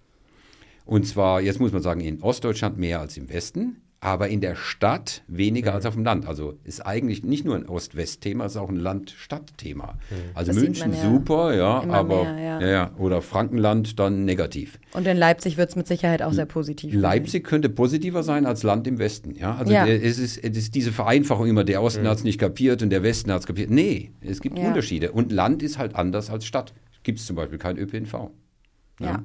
Und zwar, jetzt muss man sagen, in Ostdeutschland mehr als im Westen, aber in der Stadt weniger mhm. als auf dem Land. Also ist eigentlich nicht nur ein Ost-West-Thema, es ist auch ein Land-Stadt-Thema. Mhm. Also das München ja super, ja, aber mehr, ja. Ja, oder Frankenland dann negativ. Und in Leipzig wird es mit Sicherheit auch sehr positiv. Leipzig könnte positiver sein als Land im Westen. Ja, also Es, ist, es ist diese Vereinfachung immer, der Osten mhm. hat es nicht kapiert und der Westen hat es kapiert. Nee, es gibt Unterschiede. Und Land ist halt anders als Stadt. Gibt es zum Beispiel kein ÖPNV. Ja.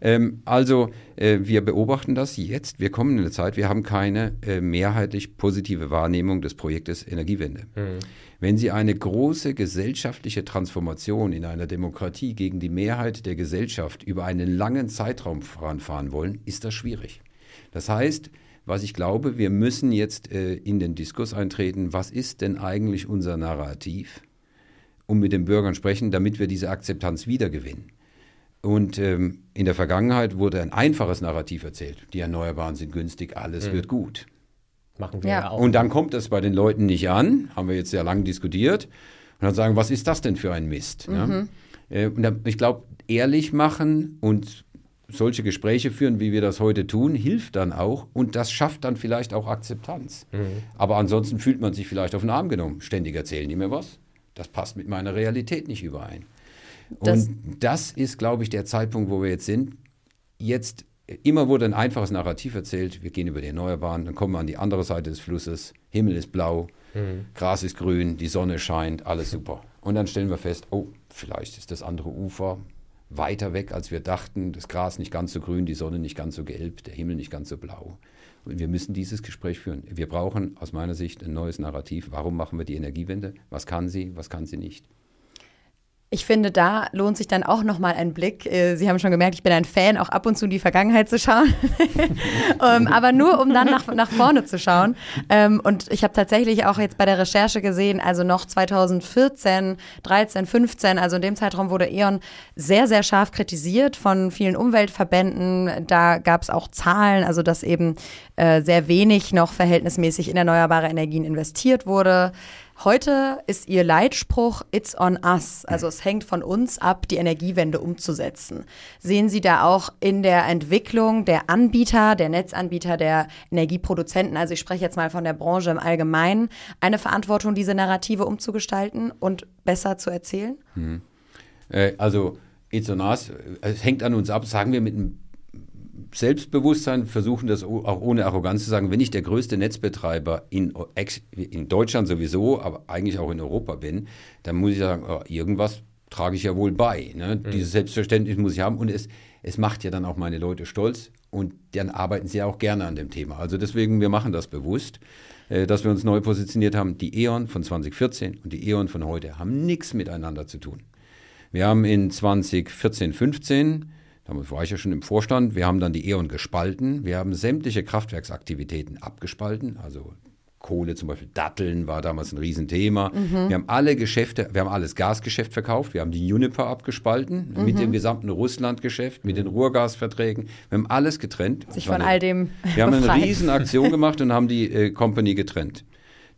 Ähm, also äh, wir beobachten das jetzt. Wir kommen in eine Zeit, wir haben keine äh, mehrheitlich positive Wahrnehmung des Projektes Energiewende. Mhm. Wenn Sie eine große gesellschaftliche Transformation in einer Demokratie gegen die Mehrheit der Gesellschaft über einen langen Zeitraum voranfahren wollen, ist das schwierig. Das heißt, was ich glaube, wir müssen jetzt äh, in den Diskurs eintreten, was ist denn eigentlich unser Narrativ, um mit den Bürgern sprechen, damit wir diese Akzeptanz wiedergewinnen. Und ähm, in der Vergangenheit wurde ein einfaches Narrativ erzählt. Die Erneuerbaren sind günstig, alles mhm. wird gut. Machen wir ja. ja. auch. Und dann kommt das bei den Leuten nicht an, haben wir jetzt sehr lange diskutiert. Und dann sagen, was ist das denn für ein Mist? Mhm. Ja? Äh, und ich glaube, ehrlich machen und solche Gespräche führen, wie wir das heute tun, hilft dann auch und das schafft dann vielleicht auch Akzeptanz. Mhm. Aber ansonsten fühlt man sich vielleicht auf den Arm genommen. Ständig erzählen die mir was. Das passt mit meiner Realität nicht überein. Das und das ist, glaube ich, der Zeitpunkt, wo wir jetzt sind. Jetzt, immer wurde ein einfaches Narrativ erzählt, wir gehen über die Erneuerbaren, dann kommen wir an die andere Seite des Flusses, Himmel ist blau, mhm. Gras ist grün, die Sonne scheint, alles super. Und dann stellen wir fest, oh, vielleicht ist das andere Ufer weiter weg, als wir dachten, das Gras nicht ganz so grün, die Sonne nicht ganz so gelb, der Himmel nicht ganz so blau. Und wir müssen dieses Gespräch führen. Wir brauchen aus meiner Sicht ein neues Narrativ. Warum machen wir die Energiewende? Was kann sie, was kann sie nicht? Ich finde, da lohnt sich dann auch nochmal ein Blick. Äh, Sie haben schon gemerkt, ich bin ein Fan, auch ab und zu in die Vergangenheit zu schauen. um, ähm, aber nur, um dann nach, nach vorne zu schauen. Um, ähm, und ich habe tatsächlich auch jetzt bei der Recherche gesehen, also noch 2014, 13, 15, also in dem Zeitraum wurde E.ON sehr, sehr scharf kritisiert von vielen Umweltverbänden. Da gab es auch Zahlen, also dass eben äh, sehr wenig noch verhältnismäßig in erneuerbare Energien investiert wurde. Heute ist Ihr Leitspruch It's on us. Also es hängt von uns ab, die Energiewende umzusetzen. Sehen Sie da auch in der Entwicklung der Anbieter, der Netzanbieter, der Energieproduzenten, also ich spreche jetzt mal von der Branche im Allgemeinen, eine Verantwortung, diese Narrative umzugestalten und besser zu erzählen? Hm. Äh, also It's on us, es hängt an uns ab, sagen wir mit einem Selbstbewusstsein versuchen das auch ohne Arroganz zu sagen, wenn ich der größte Netzbetreiber in, in Deutschland sowieso, aber eigentlich auch in Europa bin, dann muss ich sagen, oh, irgendwas trage ich ja wohl bei. Ne? Mhm. Dieses Selbstverständnis muss ich haben und es, es macht ja dann auch meine Leute stolz und dann arbeiten sie ja auch gerne an dem Thema. Also deswegen, wir machen das bewusst, äh, dass wir uns neu positioniert haben. Die E.ON von 2014 und die E.ON von heute haben nichts miteinander zu tun. Wir haben in 2014, 15 Damals war ich ja schon im Vorstand. Wir haben dann die E.ON gespalten. Wir haben sämtliche Kraftwerksaktivitäten abgespalten. Also Kohle, zum Beispiel Datteln war damals ein Riesenthema. Mhm. Wir haben alle Geschäfte, wir haben alles Gasgeschäft verkauft. Wir haben die Juniper abgespalten mhm. mit dem gesamten Russlandgeschäft, mit den Ruhrgasverträgen. Wir haben alles getrennt. Sich von all dem Wir haben eine Riesenaktion gemacht und haben die äh, Company getrennt.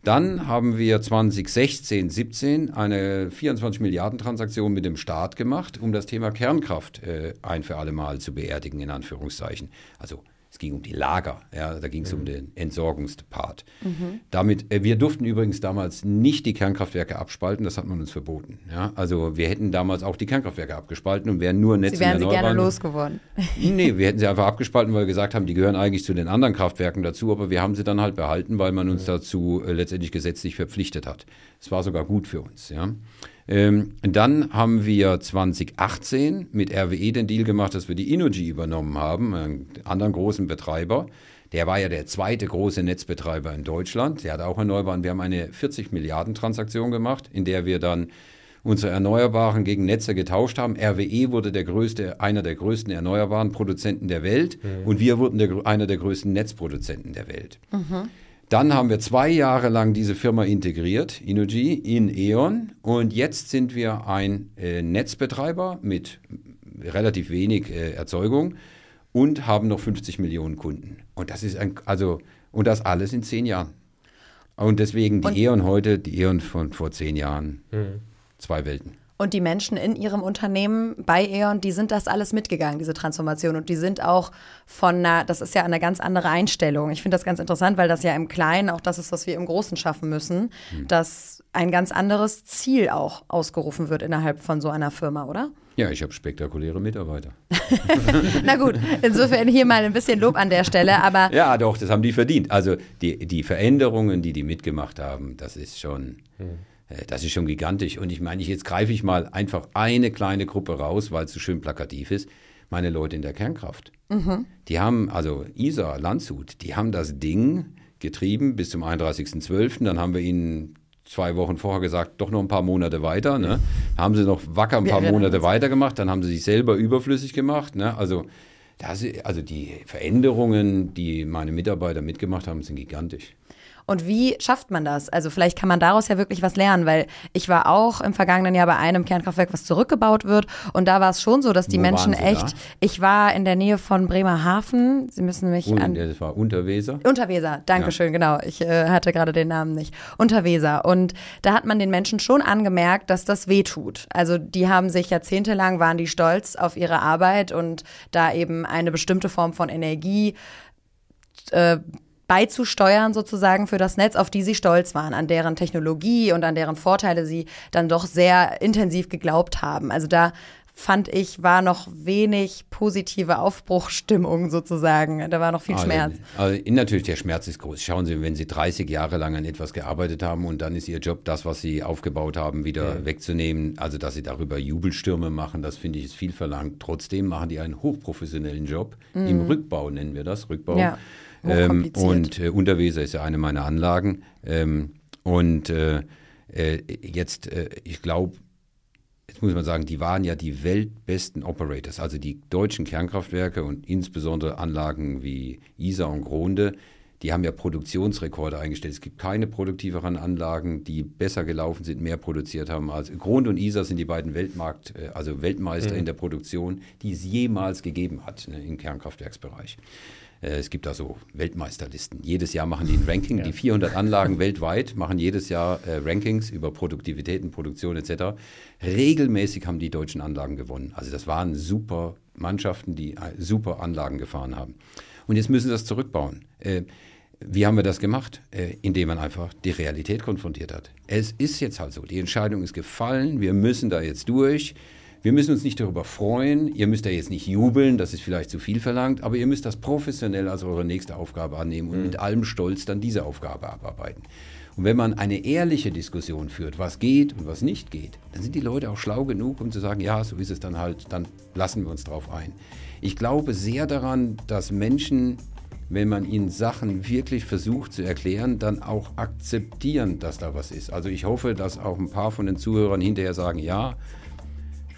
Dann haben wir 2016, 17 eine 24 Milliarden Transaktion mit dem Staat gemacht, um das Thema Kernkraft äh, ein für alle Mal zu beerdigen, in Anführungszeichen. Also es ging um die Lager, ja, da ging es mhm. um den Entsorgungspart. Mhm. Damit, äh, wir durften übrigens damals nicht die Kernkraftwerke abspalten, das hat man uns verboten. Ja. Also wir hätten damals auch die Kernkraftwerke abgespalten und wären nur Netze Sie wären sie gerne losgeworden. nee, wir hätten sie einfach abgespalten, weil wir gesagt haben, die gehören eigentlich zu den anderen Kraftwerken dazu, aber wir haben sie dann halt behalten, weil man uns mhm. dazu äh, letztendlich gesetzlich verpflichtet hat. Es war sogar gut für uns. Ja. Ähm, dann haben wir 2018 mit RWE den Deal gemacht, dass wir die Innogy übernommen haben, einen anderen großen Betreiber. Der war ja der zweite große Netzbetreiber in Deutschland. Der hat auch Erneuerbaren. Wir haben eine 40 Milliarden Transaktion gemacht, in der wir dann unsere Erneuerbaren gegen Netze getauscht haben. RWE wurde der größte, einer der größten erneuerbaren Produzenten der Welt mhm. und wir wurden der, einer der größten Netzproduzenten der Welt. Mhm. Dann haben wir zwei Jahre lang diese Firma integriert, Inuji, in E.ON. Und jetzt sind wir ein äh, Netzbetreiber mit relativ wenig äh, Erzeugung und haben noch 50 Millionen Kunden. Und das ist ein, also, und das alles in zehn Jahren. Und deswegen die und E.ON heute, die E.ON von vor zehn Jahren. Mhm. Zwei Welten. Und die Menschen in ihrem Unternehmen bei E.ON, die sind das alles mitgegangen, diese Transformation. Und die sind auch von einer, das ist ja eine ganz andere Einstellung. Ich finde das ganz interessant, weil das ja im Kleinen auch das ist, was wir im Großen schaffen müssen, mhm. dass ein ganz anderes Ziel auch ausgerufen wird innerhalb von so einer Firma, oder? Ja, ich habe spektakuläre Mitarbeiter. Na gut, insofern hier mal ein bisschen Lob an der Stelle, aber. Ja, doch, das haben die verdient. Also die, die Veränderungen, die die mitgemacht haben, das ist schon. Mhm das ist schon gigantisch. Und ich meine, jetzt greife ich mal einfach eine kleine Gruppe raus, weil es so schön plakativ ist. Meine Leute in der Kernkraft. Mhm. Die haben, also Isa, Landshut, die haben das Ding getrieben bis zum 31.12. Dann haben wir ihnen zwei Wochen vorher gesagt, doch noch ein paar Monate weiter. Ne? Haben sie noch wacker ein paar Monate weitergemacht, dann haben sie sich selber überflüssig gemacht. Ne? Also, das, also die Veränderungen, die meine Mitarbeiter mitgemacht haben, sind gigantisch. Und wie schafft man das? Also vielleicht kann man daraus ja wirklich was lernen, weil ich war auch im vergangenen Jahr bei einem Kernkraftwerk, was zurückgebaut wird. Und da war es schon so, dass die Wo Menschen echt. Da? Ich war in der Nähe von Bremerhaven. Sie müssen mich Un, an. Das war Unterweser. Unterweser, Dankeschön, ja. genau. Ich äh, hatte gerade den Namen nicht. Unterweser. Und da hat man den Menschen schon angemerkt, dass das wehtut. Also die haben sich jahrzehntelang, waren die stolz auf ihre Arbeit und da eben eine bestimmte Form von Energie äh, beizusteuern sozusagen für das Netz, auf die sie stolz waren, an deren Technologie und an deren Vorteile sie dann doch sehr intensiv geglaubt haben. Also da fand ich, war noch wenig positive Aufbruchstimmung sozusagen. Da war noch viel also, Schmerz. Also natürlich, der Schmerz ist groß. Schauen Sie, wenn Sie 30 Jahre lang an etwas gearbeitet haben und dann ist Ihr Job, das, was Sie aufgebaut haben, wieder mhm. wegzunehmen, also dass Sie darüber Jubelstürme machen, das finde ich ist viel verlangt. Trotzdem machen die einen hochprofessionellen Job mhm. im Rückbau, nennen wir das, Rückbau. Ja. Ähm, und äh, Unterweser ist ja eine meiner Anlagen. Ähm, und äh, äh, jetzt, äh, ich glaube, jetzt muss man sagen, die waren ja die weltbesten Operators, also die deutschen Kernkraftwerke und insbesondere Anlagen wie Isar und Gronde, die haben ja Produktionsrekorde eingestellt. Es gibt keine produktiveren Anlagen, die besser gelaufen sind, mehr produziert haben als Grund und Isar sind die beiden Weltmarkt, äh, also Weltmeister mhm. in der Produktion, die es jemals gegeben hat ne, im Kernkraftwerksbereich. Äh, es gibt da so Weltmeisterlisten. Jedes Jahr machen die ein Ranking. Ja. Die 400 Anlagen weltweit machen jedes Jahr äh, Rankings über Produktivitäten, Produktion etc. Regelmäßig haben die deutschen Anlagen gewonnen. Also das waren super Mannschaften, die äh, super Anlagen gefahren haben. Und jetzt müssen sie das zurückbauen. Wie haben wir das gemacht? Indem man einfach die Realität konfrontiert hat. Es ist jetzt halt so, die Entscheidung ist gefallen, wir müssen da jetzt durch. Wir müssen uns nicht darüber freuen, ihr müsst ja jetzt nicht jubeln, das ist vielleicht zu viel verlangt, aber ihr müsst das professionell als eure nächste Aufgabe annehmen und mhm. mit allem Stolz dann diese Aufgabe abarbeiten. Und wenn man eine ehrliche Diskussion führt, was geht und was nicht geht, dann sind die Leute auch schlau genug, um zu sagen, ja, so ist es dann halt, dann lassen wir uns drauf ein. Ich glaube sehr daran, dass Menschen wenn man ihnen Sachen wirklich versucht zu erklären, dann auch akzeptieren, dass da was ist. Also ich hoffe, dass auch ein paar von den Zuhörern hinterher sagen, ja,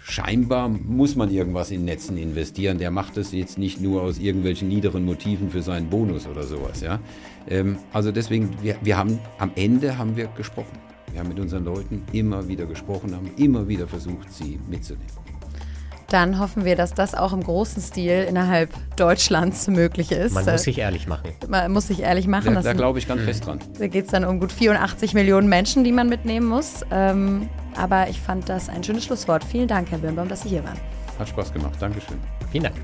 scheinbar muss man irgendwas in Netzen investieren. Der macht das jetzt nicht nur aus irgendwelchen niederen Motiven für seinen Bonus oder sowas. Ja? Ähm, also deswegen, wir, wir haben am Ende haben wir gesprochen. Wir haben mit unseren Leuten immer wieder gesprochen, haben immer wieder versucht, sie mitzunehmen. Dann hoffen wir, dass das auch im großen Stil innerhalb Deutschlands möglich ist. Man muss sich ehrlich machen. Man muss sich ehrlich machen. Da, da glaube ich ganz fest dran. Da geht es dann um gut 84 Millionen Menschen, die man mitnehmen muss. Ähm, aber ich fand das ein schönes Schlusswort. Vielen Dank, Herr Birnbaum, dass Sie hier waren. Hat Spaß gemacht. Dankeschön. Vielen Dank.